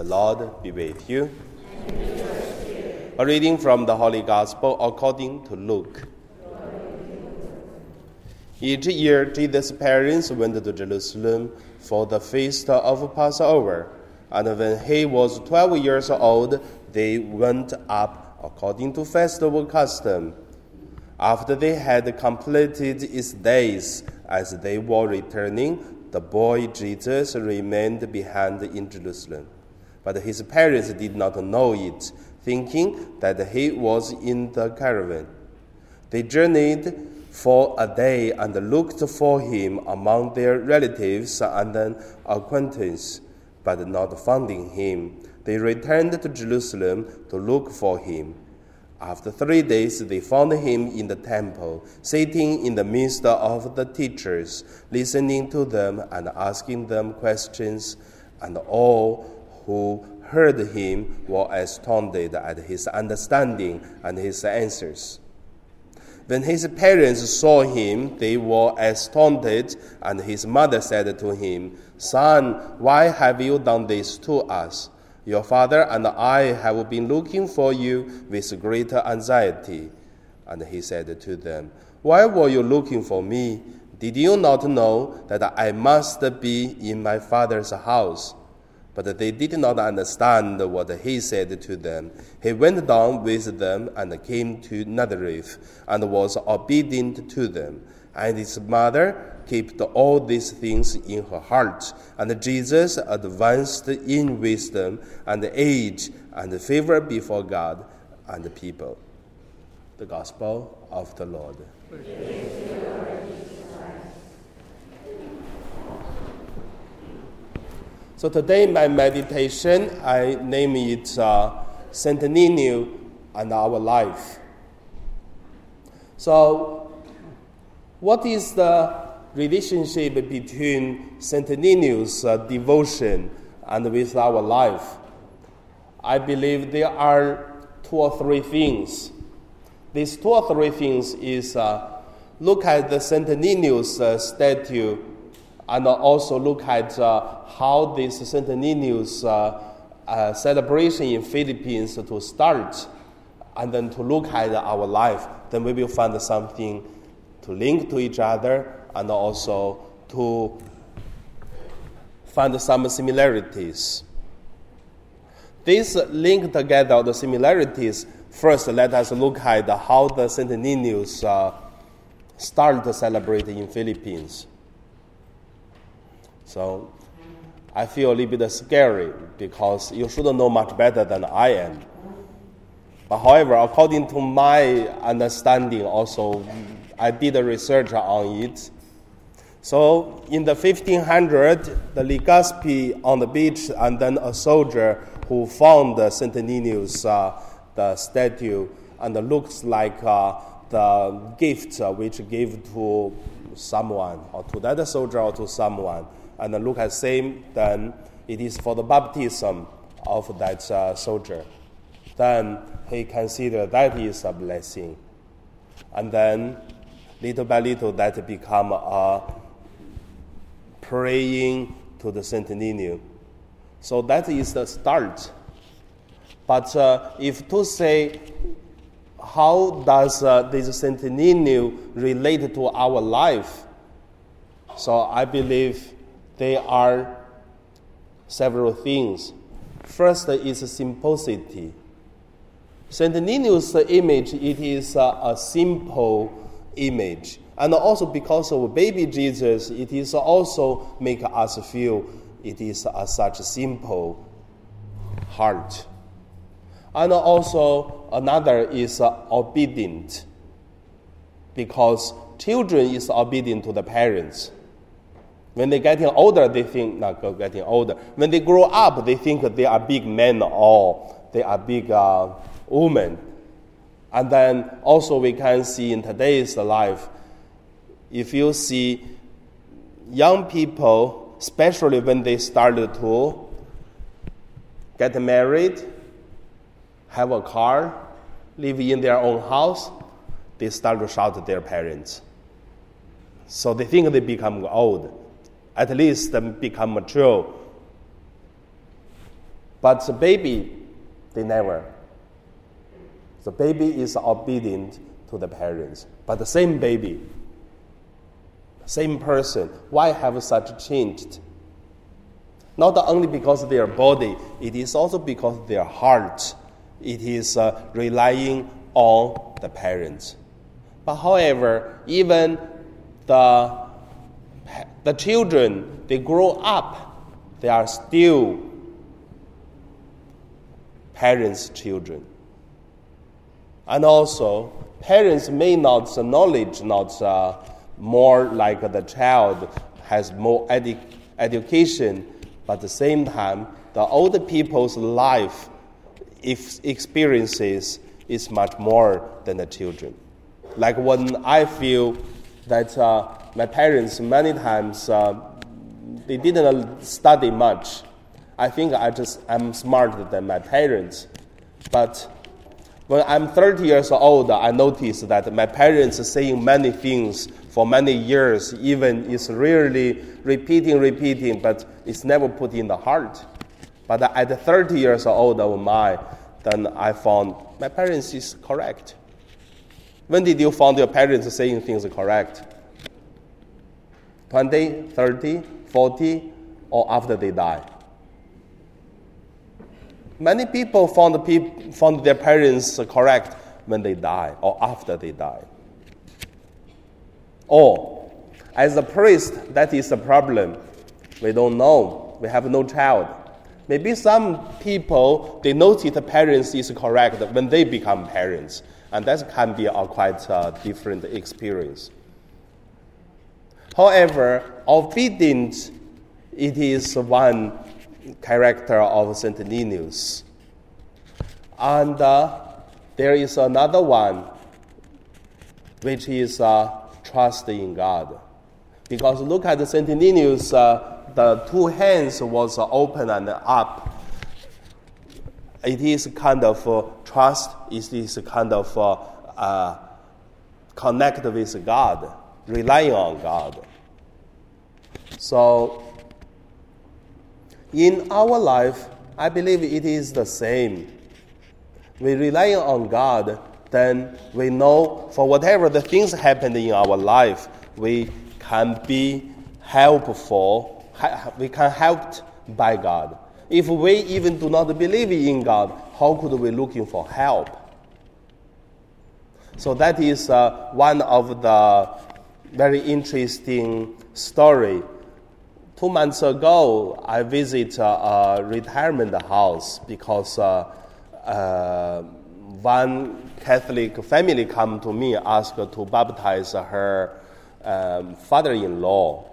The Lord be with you. A reading from the Holy Gospel according to Luke. Each year, Jesus' parents went to Jerusalem for the feast of Passover. And when he was 12 years old, they went up according to festival custom. After they had completed its days, as they were returning, the boy Jesus remained behind in Jerusalem. But his parents did not know it, thinking that he was in the caravan. They journeyed for a day and looked for him among their relatives and acquaintances, but not finding him, they returned to Jerusalem to look for him. After three days, they found him in the temple, sitting in the midst of the teachers, listening to them and asking them questions, and all who heard him were astounded at his understanding and his answers. When his parents saw him, they were astounded, and his mother said to him, Son, why have you done this to us? Your father and I have been looking for you with great anxiety. And he said to them, Why were you looking for me? Did you not know that I must be in my father's house? But they did not understand what he said to them. He went down with them and came to Nazareth and was obedient to them. And his mother kept all these things in her heart. And Jesus advanced in wisdom and age and favor before God and the people. The Gospel of the Lord. So today, my meditation, I name it uh, Niño and Our Life. So, what is the relationship between Saint Niño's uh, devotion and with our life? I believe there are two or three things. These two or three things is uh, look at the Saint Niño's uh, statue and also look at uh, how this Niño's uh, uh, celebration in Philippines to start, and then to look at our life. Then we will find something to link to each other and also to find some similarities. This link together the similarities. First, let us look at how the Saint Niño's uh, started celebrating in Philippines. So I feel a little bit scary because you should know much better than I am. But however, according to my understanding, also I did research on it. So in the 1500, the Legazpi on the beach, and then a soldier who found the Saint Niño's uh, the statue, and looks like uh, the gift uh, which gave to someone, or to that soldier, or to someone and look at same, then it is for the baptism of that uh, soldier. Then he consider that is a blessing. And then little by little that become a praying to the Niño. So that is the start. But uh, if to say, how does uh, this Niño relate to our life? So I believe there are several things. First is simplicity. Saint Niño's image, it is a, a simple image. And also because of baby Jesus, it is also make us feel it is such a, such simple heart. And also another is obedient because children is obedient to the parents. When they're getting older, they think not getting older. When they grow up, they think they are big men or they are big uh, women. And then also we can see in today's life, if you see young people, especially when they started to get married, have a car, live in their own house, they start to shout at their parents. So they think they become old at least become mature. But the baby, they never. The baby is obedient to the parents, but the same baby, same person, why have such changed? Not only because their body, it is also because their heart. It is uh, relying on the parents. But however, even the, the children, they grow up, they are still parents' children. And also, parents may not knowledge not uh, more like the child has more edu- education, but at the same time, the older people's life experiences is much more than the children. Like when I feel that uh, my parents many times uh, they didn't study much. I think I just I'm smarter than my parents, but when I'm 30 years old, I notice that my parents saying many things for many years, even is really repeating, repeating, but it's never put in the heart. But at 30 years old of my, then I found my parents is correct. When did you find your parents saying things correct? 20, 30, 40, or after they die? Many people found, found their parents correct when they die or after they die. Or, as a priest, that is a problem. We don't know. We have no child. Maybe some people, they notice the parents is correct when they become parents. And that can be a quite uh, different experience. However, obedience, it is one character of St. Linus. And uh, there is another one, which is uh, trust in God. Because look at St. Linus, uh, the two hands was open and up. It is kind of uh, trust, it is kind of uh, uh, connect with God, relying on God. So in our life, I believe it is the same. We rely on God, then we know for whatever the things happen in our life, we can be helpful, we can helped by God. If we even do not believe in God, how could we looking for help? So that is uh, one of the very interesting story Two months ago, I visited a retirement house because uh, uh, one Catholic family come to me ask to baptize her um, father-in-law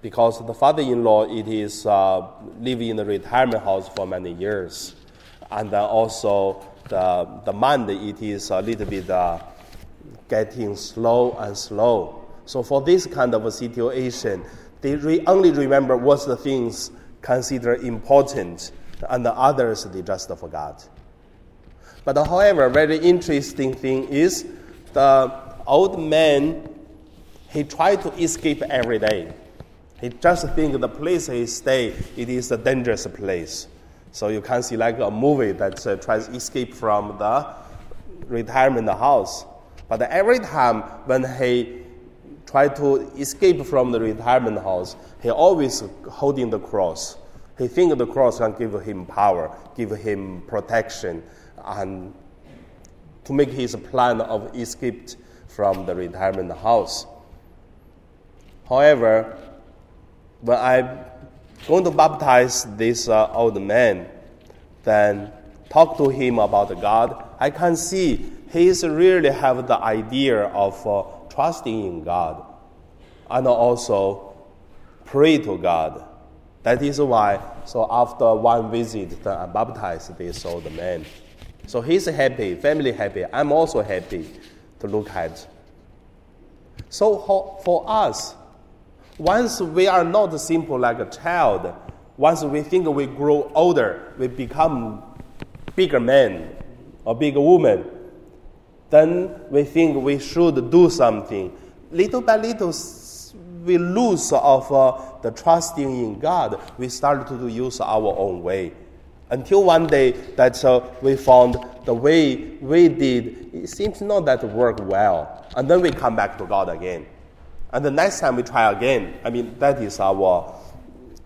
because the father-in-law it is uh, living in the retirement house for many years, and then also the the mind it is a little bit uh, getting slow and slow. So for this kind of a situation, they re- only remember what's the things considered important, and the others they just forgot. But however, very interesting thing is the old man he tried to escape every day. He just think the place he stay it is a dangerous place. So you can see like a movie that uh, tries to escape from the retirement house. But every time when he try to escape from the retirement house, he always holding the cross. He think the cross can give him power, give him protection, and to make his plan of escape from the retirement house. However, when I'm going to baptize this uh, old man, then talk to him about God, I can see he really have the idea of uh, trusting in God and also pray to God. That is why, so after one visit, I baptized this old man. So he's happy, family happy. I'm also happy to look at. So for us, once we are not simple like a child, once we think we grow older, we become bigger man or bigger woman, then we think we should do something. Little by little, we lose of uh, the trusting in God. We start to use our own way. Until one day that uh, we found the way we did, it seems not that work well. And then we come back to God again. And the next time we try again. I mean, that is our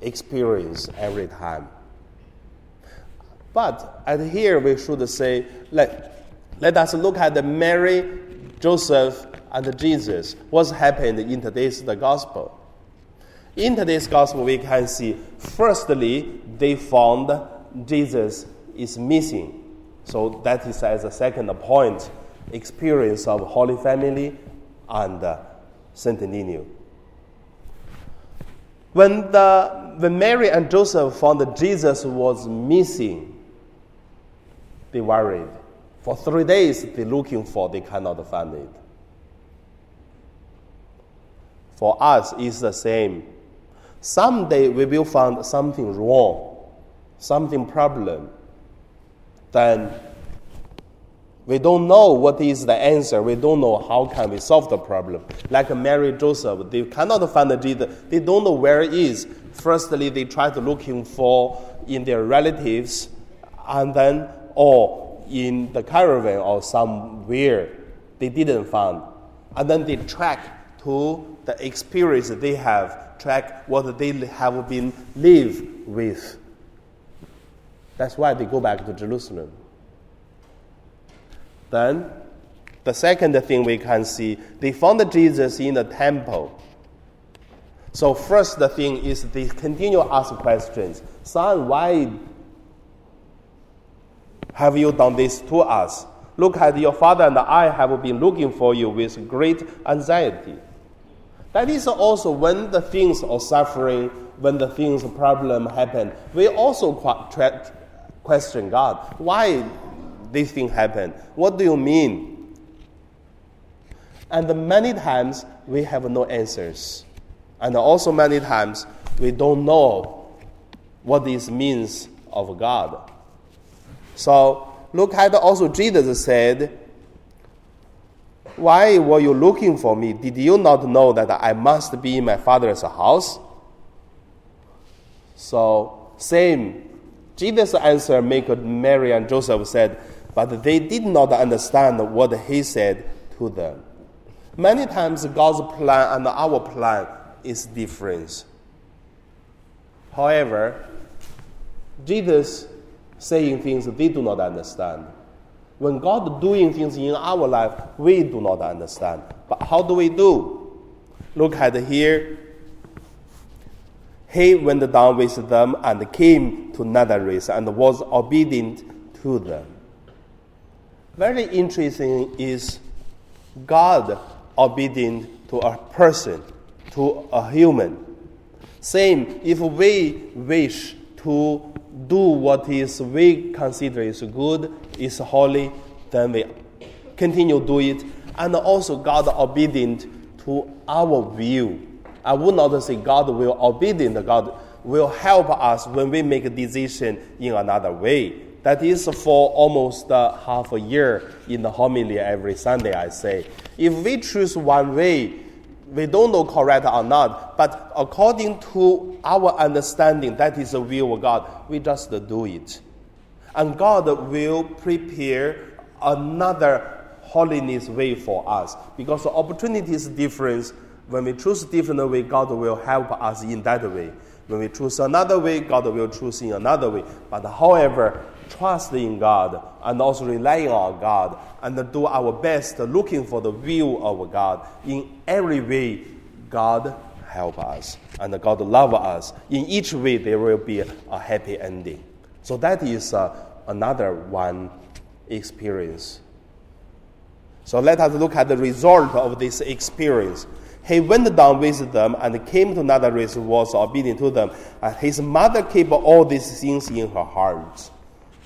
experience every time. But at here we should say, let, let us look at the Mary, Joseph, and Jesus. What's happened in today's the gospel? In today's gospel, we can see, firstly, they found Jesus is missing. So that is as a second point, experience of Holy Family and uh, Saint Nino. When, the, when Mary and Joseph found that Jesus was missing, they worried. For three days, they're looking for, they cannot find it. For us, it's the same. Someday we will find something wrong, something problem. Then we don't know what is the answer. We don't know how can we solve the problem. Like Mary Joseph, they cannot find Jesus. They don't know where it is. Firstly, they try to looking for in their relatives, and then or in the caravan or somewhere they didn't find. And then they track to the experience they have, track what they have been live with. That's why they go back to Jerusalem. Then, the second thing we can see, they found Jesus in the temple. So first the thing is they continue ask questions. Son, why have you done this to us? Look at your father and I have been looking for you with great anxiety. That is also when the things of suffering, when the things problem happen, we also question God. Why this thing happened? What do you mean? And many times we have no answers. And also many times we don't know what this means of God. So look at also Jesus said, Why were you looking for me? Did you not know that I must be in my father's house? So same. Jesus' answer make Mary and Joseph said, but they did not understand what he said to them. Many times God's plan and our plan is different. However, Jesus saying things they do not understand. When God doing things in our life, we do not understand. But how do we do? Look at here. He went down with them and came to Nazareth and was obedient to them. Very interesting is God obedient to a person, to a human. Same, if we wish to do what is we consider is good, is holy, then we continue do it. And also God obedient to our view. I would not say God will obedient, God will help us when we make a decision in another way. That is for almost uh, half a year in the homily every Sunday, I say. If we choose one way, we don't know correct or not, but according to our understanding, that is the will of God, we just do it. And God will prepare another holiness way for us because the opportunity is different. When we choose a different way, God will help us in that way. When we choose another way, God will choose in another way. But however, trust in God and also relying on God and do our best looking for the will of God. In every way, God help us and God love us. In each way, there will be a happy ending. So that is uh, another one experience. So let us look at the result of this experience. He went down with them and came to Nazareth, was obedient to them. And his mother kept all these things in her heart.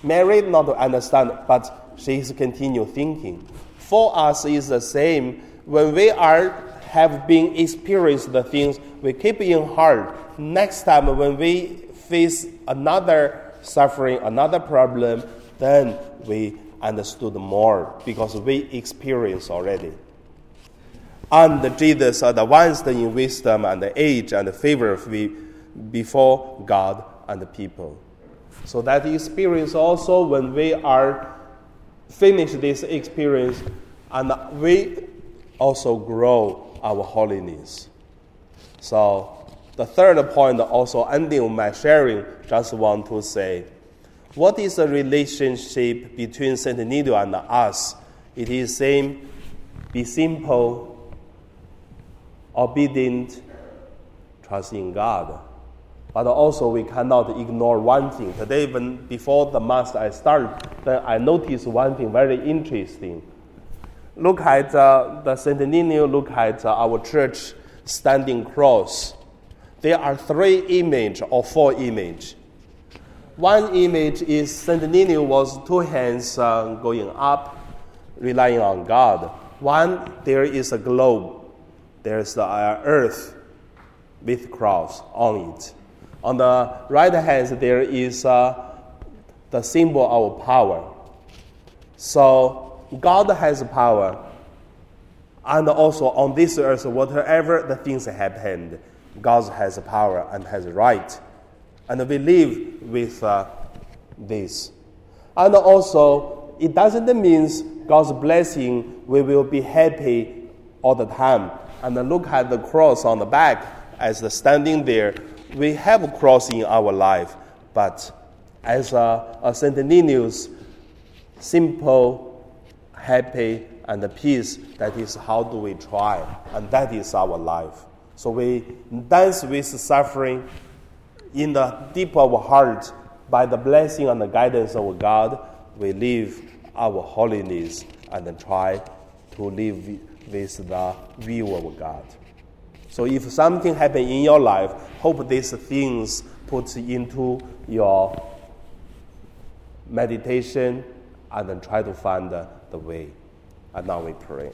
Mary not understand, but she is continue thinking. For us is the same. When we are have been experienced the things, we keep in heart. Next time when we face another suffering, another problem, then we understood more because we experienced already. And Jesus advanced in wisdom and age and favor before God and the people. So that experience also, when we are finish this experience, and we also grow our holiness. So the third point, also ending my sharing, just want to say, what is the relationship between Saint Niño and us? It is same, be simple, obedient, trust in God. But also we cannot ignore one thing. Today, when before the mass I start, then I noticed one thing very interesting. Look at uh, the Nino, look at uh, our church standing cross. There are three image or four image. One image is Nino was two hands uh, going up, relying on God. One there is a globe. There's the uh, earth with cross on it. On the right hand, there is uh, the symbol of power. So God has power. And also on this earth, whatever the things happened, God has power and has right. And we live with uh, this. And also, it doesn't mean God's blessing, we will be happy all the time. And look at the cross on the back as the standing there we have a cross in our life, but as a, a. Ninius, simple, happy, and peace, that is how do we try, and that is our life. So we dance with suffering in the deep of our heart by the blessing and the guidance of God. We live our holiness and try to live with the will of God. So if something happen in your life, hope these things put into your meditation and then try to find the, the way. And now we pray.